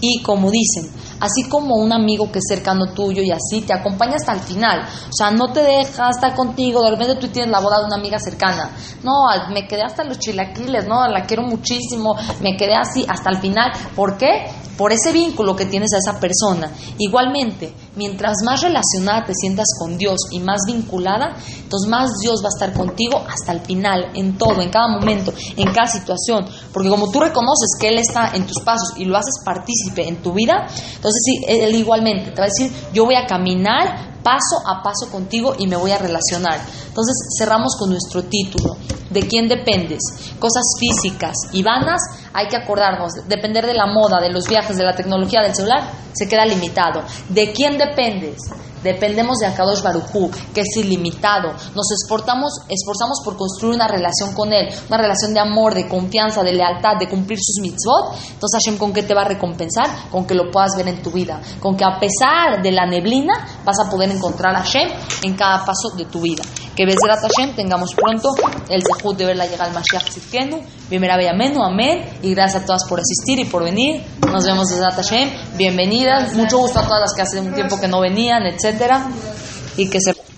Y como dicen, así como un amigo que es cercano tuyo y así te acompaña hasta el final. O sea, no te deja estar contigo, de repente tú tienes la boda de una amiga cercana. No, me quedé hasta los chilaquiles, no, la quiero muchísimo, me quedé así hasta el final. ¿Por qué? Por ese vínculo que tienes a esa persona. Igualmente, mientras más relacionada te sientas con Dios y más vinculada, entonces más Dios va a estar contigo hasta el final, en todo, en cada momento, en cada situación. Porque como tú reconoces que Él está en tus pasos y lo haces partícipe en tu vida, entonces Él igualmente te va a decir, yo voy a caminar paso a paso contigo y me voy a relacionar. Entonces cerramos con nuestro título. ¿De quién dependes? Cosas físicas y vanas, hay que acordarnos, depender de la moda, de los viajes, de la tecnología, del celular, se queda limitado. ¿De quién dependes? Dependemos de Akadosh Barujú, que es ilimitado. Nos esforzamos, esforzamos por construir una relación con Él, una relación de amor, de confianza, de lealtad, de cumplir sus mitzvot. Entonces Hashem, ¿con qué te va a recompensar? Con que lo puedas ver en tu vida. Con que a pesar de la neblina, vas a poder encontrar a Hashem en cada paso de tu vida. Que Bezrat Hashem tengamos pronto el zehut de verla llegar al Mashiach Tzidkenu. Primera Amén, amén. Y gracias a todas por asistir y por venir. Nos vemos Bezrat Hashem. Bienvenidas. Mucho gusto a todas las que hace un tiempo que no venían, etcétera. Y que se